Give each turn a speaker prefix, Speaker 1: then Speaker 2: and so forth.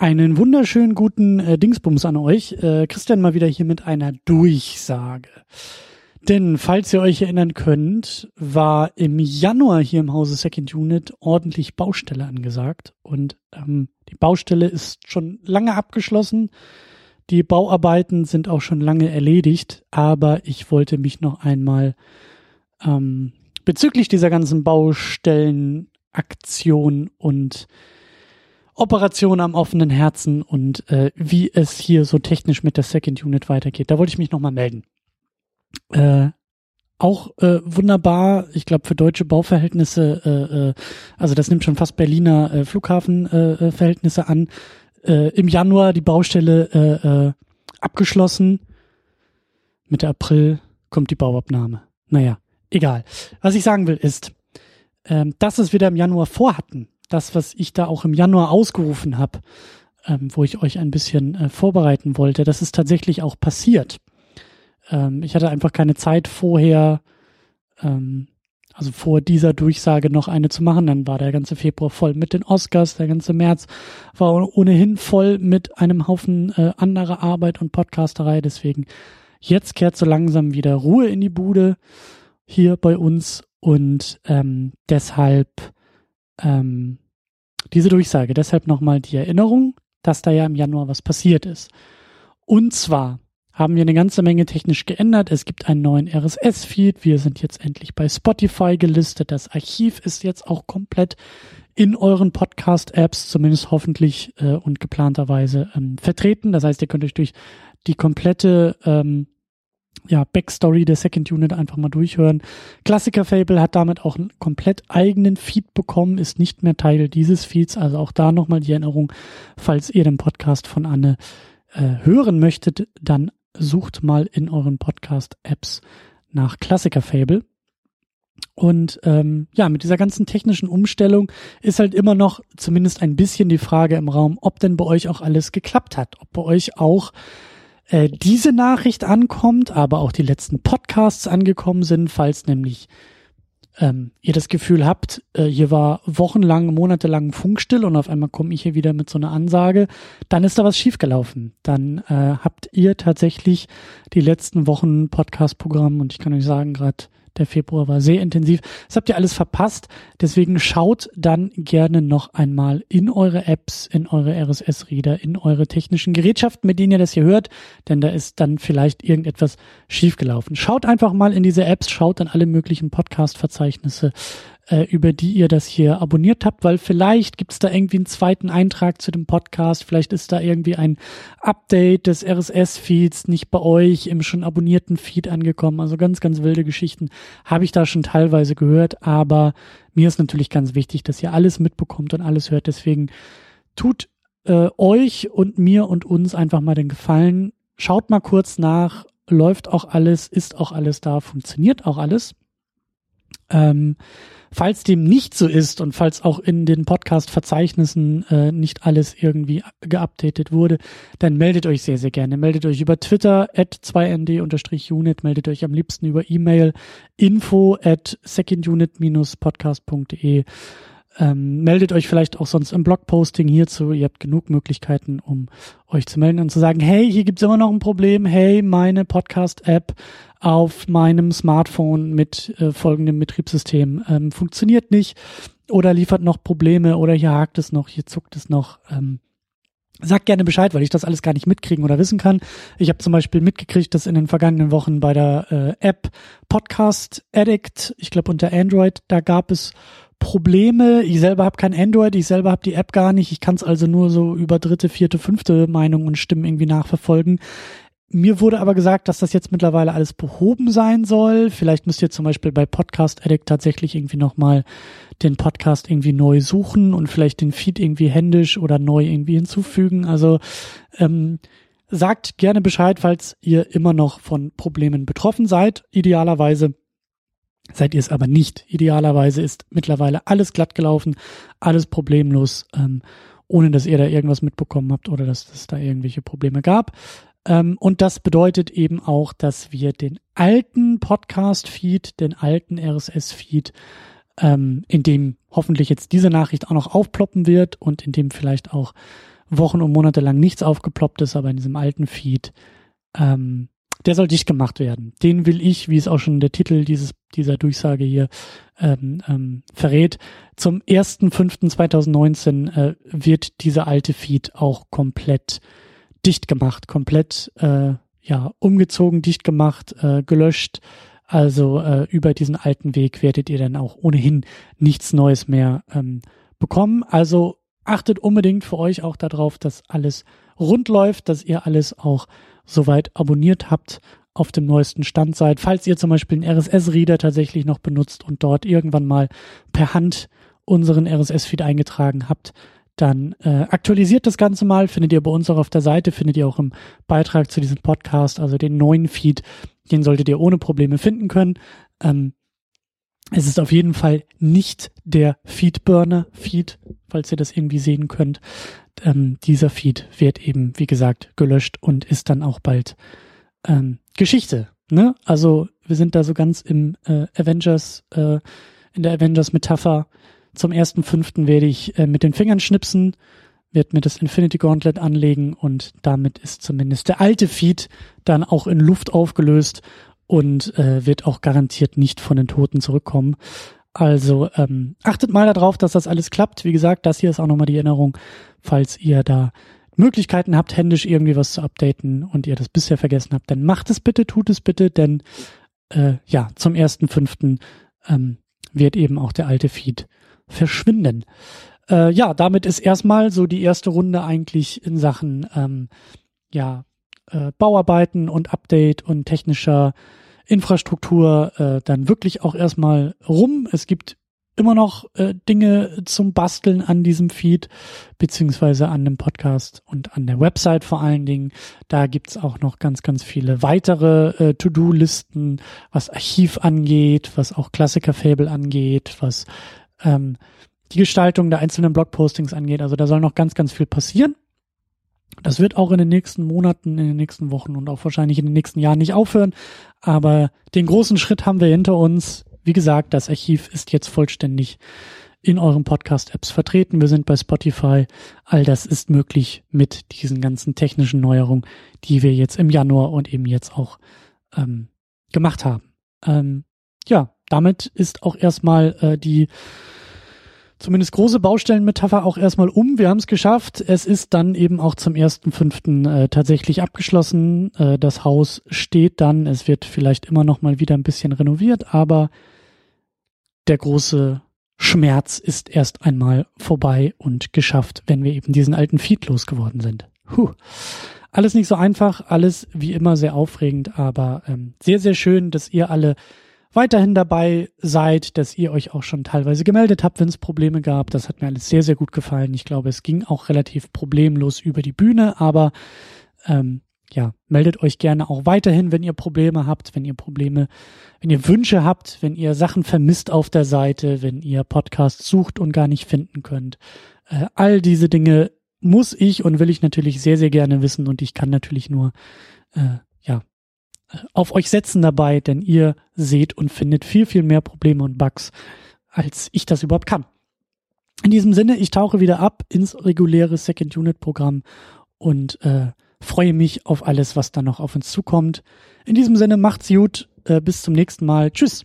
Speaker 1: Einen wunderschönen guten äh, Dingsbums an euch. Äh, Christian mal wieder hier mit einer Durchsage. Denn, falls ihr euch erinnern könnt, war im Januar hier im Hause Second Unit ordentlich Baustelle angesagt. Und ähm, die Baustelle ist schon lange abgeschlossen. Die Bauarbeiten sind auch schon lange erledigt. Aber ich wollte mich noch einmal ähm, bezüglich dieser ganzen Baustellenaktion und Operation am offenen Herzen und äh, wie es hier so technisch mit der Second Unit weitergeht. Da wollte ich mich nochmal melden. Äh, auch äh, wunderbar, ich glaube für deutsche Bauverhältnisse, äh, äh, also das nimmt schon fast Berliner äh, Flughafenverhältnisse äh, an. Äh, Im Januar die Baustelle äh, äh, abgeschlossen. Mitte April kommt die Bauabnahme. Naja, egal. Was ich sagen will ist, äh, dass es wieder im Januar vorhatten, das, was ich da auch im Januar ausgerufen habe, ähm, wo ich euch ein bisschen äh, vorbereiten wollte, das ist tatsächlich auch passiert. Ähm, ich hatte einfach keine Zeit vorher, ähm, also vor dieser Durchsage noch eine zu machen. Dann war der ganze Februar voll mit den Oscars, der ganze März war ohnehin voll mit einem Haufen äh, anderer Arbeit und Podcasterei. Deswegen jetzt kehrt so langsam wieder Ruhe in die Bude hier bei uns und ähm, deshalb ähm, diese Durchsage. Deshalb nochmal die Erinnerung, dass da ja im Januar was passiert ist. Und zwar haben wir eine ganze Menge technisch geändert. Es gibt einen neuen RSS-Feed. Wir sind jetzt endlich bei Spotify gelistet. Das Archiv ist jetzt auch komplett in euren Podcast-Apps, zumindest hoffentlich äh, und geplanterweise ähm, vertreten. Das heißt, ihr könnt euch durch die komplette ähm, ja, Backstory der Second Unit einfach mal durchhören. Klassiker Fable hat damit auch einen komplett eigenen Feed bekommen, ist nicht mehr Teil dieses Feeds. Also auch da nochmal die Erinnerung, falls ihr den Podcast von Anne äh, hören möchtet, dann sucht mal in euren Podcast-Apps nach Klassiker Fable. Und ähm, ja, mit dieser ganzen technischen Umstellung ist halt immer noch zumindest ein bisschen die Frage im Raum, ob denn bei euch auch alles geklappt hat, ob bei euch auch äh, diese Nachricht ankommt, aber auch die letzten Podcasts angekommen sind, falls nämlich ähm, ihr das Gefühl habt, äh, hier war wochenlang, monatelang Funkstill und auf einmal komme ich hier wieder mit so einer Ansage, dann ist da was schiefgelaufen. Dann äh, habt ihr tatsächlich die letzten Wochen Podcast-Programm und ich kann euch sagen, gerade der Februar war sehr intensiv. Das habt ihr alles verpasst. Deswegen schaut dann gerne noch einmal in eure Apps, in eure RSS-Reader, in eure technischen Gerätschaften, mit denen ihr das hier hört, denn da ist dann vielleicht irgendetwas schiefgelaufen. Schaut einfach mal in diese Apps, schaut dann alle möglichen Podcast-Verzeichnisse äh, über die ihr das hier abonniert habt, weil vielleicht gibt es da irgendwie einen zweiten Eintrag zu dem Podcast, vielleicht ist da irgendwie ein Update des RSS-Feeds nicht bei euch im schon abonnierten Feed angekommen. Also ganz, ganz wilde Geschichten habe ich da schon teilweise gehört, aber mir ist natürlich ganz wichtig, dass ihr alles mitbekommt und alles hört. Deswegen tut äh, euch und mir und uns einfach mal den Gefallen. Schaut mal kurz nach, läuft auch alles, ist auch alles da, funktioniert auch alles. Ähm, Falls dem nicht so ist und falls auch in den Podcast-Verzeichnissen äh, nicht alles irgendwie geupdatet wurde, dann meldet euch sehr, sehr gerne. Meldet euch über Twitter at 2nd-unit, meldet euch am liebsten über E-Mail info at secondunit-podcast.de. Ähm, meldet euch vielleicht auch sonst im Blogposting hierzu. Ihr habt genug Möglichkeiten, um euch zu melden und zu sagen, hey, hier gibt's immer noch ein Problem. Hey, meine Podcast-App auf meinem Smartphone mit äh, folgendem Betriebssystem ähm, funktioniert nicht oder liefert noch Probleme oder hier hakt es noch, hier zuckt es noch. Ähm, Sagt gerne Bescheid, weil ich das alles gar nicht mitkriegen oder wissen kann. Ich habe zum Beispiel mitgekriegt, dass in den vergangenen Wochen bei der äh, App Podcast Addict, ich glaube unter Android, da gab es Probleme. Ich selber habe kein Android, ich selber habe die App gar nicht. Ich kann es also nur so über dritte, vierte, fünfte Meinungen und Stimmen irgendwie nachverfolgen. Mir wurde aber gesagt, dass das jetzt mittlerweile alles behoben sein soll. Vielleicht müsst ihr zum Beispiel bei Podcast Addict tatsächlich irgendwie nochmal den Podcast irgendwie neu suchen und vielleicht den Feed irgendwie händisch oder neu irgendwie hinzufügen. Also ähm, sagt gerne Bescheid, falls ihr immer noch von Problemen betroffen seid. Idealerweise seid ihr es aber nicht. Idealerweise ist mittlerweile alles glatt gelaufen, alles problemlos, ähm, ohne dass ihr da irgendwas mitbekommen habt oder dass es da irgendwelche Probleme gab. Ähm, und das bedeutet eben auch, dass wir den alten Podcast-Feed, den alten RSS-Feed, ähm, in dem hoffentlich jetzt diese Nachricht auch noch aufploppen wird und in dem vielleicht auch Wochen und Monate lang nichts aufgeploppt ist, aber in diesem alten Feed, ähm, der soll dicht gemacht werden. Den will ich, wie es auch schon der Titel dieses, dieser Durchsage hier ähm, ähm, verrät, zum 1.5.2019 äh, wird dieser alte Feed auch komplett dicht gemacht, komplett äh, ja umgezogen, dicht gemacht, äh, gelöscht. Also äh, über diesen alten Weg werdet ihr dann auch ohnehin nichts Neues mehr ähm, bekommen. Also achtet unbedingt für euch auch darauf, dass alles rund läuft, dass ihr alles auch soweit abonniert habt, auf dem neuesten Stand seid. Falls ihr zum Beispiel einen RSS-Reader tatsächlich noch benutzt und dort irgendwann mal per Hand unseren RSS-Feed eingetragen habt, dann äh, aktualisiert das Ganze mal, findet ihr bei uns auch auf der Seite, findet ihr auch im Beitrag zu diesem Podcast, also den neuen Feed, den solltet ihr ohne Probleme finden können. Ähm, es ist auf jeden Fall nicht der Feedburner-Feed, falls ihr das irgendwie sehen könnt. Ähm, dieser Feed wird eben, wie gesagt, gelöscht und ist dann auch bald ähm, Geschichte. Ne? Also wir sind da so ganz im äh, Avengers, äh, in der Avengers-Metapher. Zum ersten fünften werde ich äh, mit den Fingern schnipsen, werde mir das Infinity Gauntlet anlegen und damit ist zumindest der alte Feed dann auch in Luft aufgelöst und äh, wird auch garantiert nicht von den Toten zurückkommen. Also ähm, achtet mal darauf, dass das alles klappt. Wie gesagt, das hier ist auch nochmal die Erinnerung, falls ihr da Möglichkeiten habt, händisch irgendwie was zu updaten und ihr das bisher vergessen habt, dann macht es bitte, tut es bitte, denn äh, ja, zum ersten fünften ähm, wird eben auch der alte Feed verschwinden. Äh, ja, damit ist erstmal so die erste Runde eigentlich in Sachen ähm, ja äh, Bauarbeiten und Update und technischer Infrastruktur äh, dann wirklich auch erstmal rum. Es gibt immer noch äh, Dinge zum Basteln an diesem Feed, beziehungsweise an dem Podcast und an der Website vor allen Dingen. Da gibt's auch noch ganz, ganz viele weitere äh, To-Do-Listen, was Archiv angeht, was auch Klassiker-Fable angeht, was ähm, die Gestaltung der einzelnen Blogpostings angeht. Also da soll noch ganz, ganz viel passieren. Das wird auch in den nächsten Monaten, in den nächsten Wochen und auch wahrscheinlich in den nächsten Jahren nicht aufhören. Aber den großen Schritt haben wir hinter uns. Wie gesagt, das Archiv ist jetzt vollständig in euren Podcast-Apps vertreten. Wir sind bei Spotify. All das ist möglich mit diesen ganzen technischen Neuerungen, die wir jetzt im Januar und eben jetzt auch ähm, gemacht haben. Ähm, ja, damit ist auch erstmal äh, die zumindest große Baustellenmetapher auch erstmal um. Wir haben es geschafft. Es ist dann eben auch zum ersten fünften äh, tatsächlich abgeschlossen. Äh, das Haus steht dann. Es wird vielleicht immer noch mal wieder ein bisschen renoviert, aber der große Schmerz ist erst einmal vorbei und geschafft, wenn wir eben diesen alten Feed losgeworden sind. Puh. Alles nicht so einfach, alles wie immer sehr aufregend, aber ähm, sehr, sehr schön, dass ihr alle weiterhin dabei seid, dass ihr euch auch schon teilweise gemeldet habt, wenn es Probleme gab. Das hat mir alles sehr, sehr gut gefallen. Ich glaube, es ging auch relativ problemlos über die Bühne, aber ähm, ja, meldet euch gerne auch weiterhin, wenn ihr Probleme habt, wenn ihr Probleme, wenn ihr Wünsche habt, wenn ihr Sachen vermisst auf der Seite, wenn ihr Podcasts sucht und gar nicht finden könnt. Äh, all diese Dinge muss ich und will ich natürlich sehr, sehr gerne wissen und ich kann natürlich nur äh, auf euch setzen dabei, denn ihr seht und findet viel, viel mehr Probleme und Bugs, als ich das überhaupt kann. In diesem Sinne, ich tauche wieder ab ins reguläre Second Unit Programm und äh, freue mich auf alles, was da noch auf uns zukommt. In diesem Sinne, macht's gut, äh, bis zum nächsten Mal. Tschüss.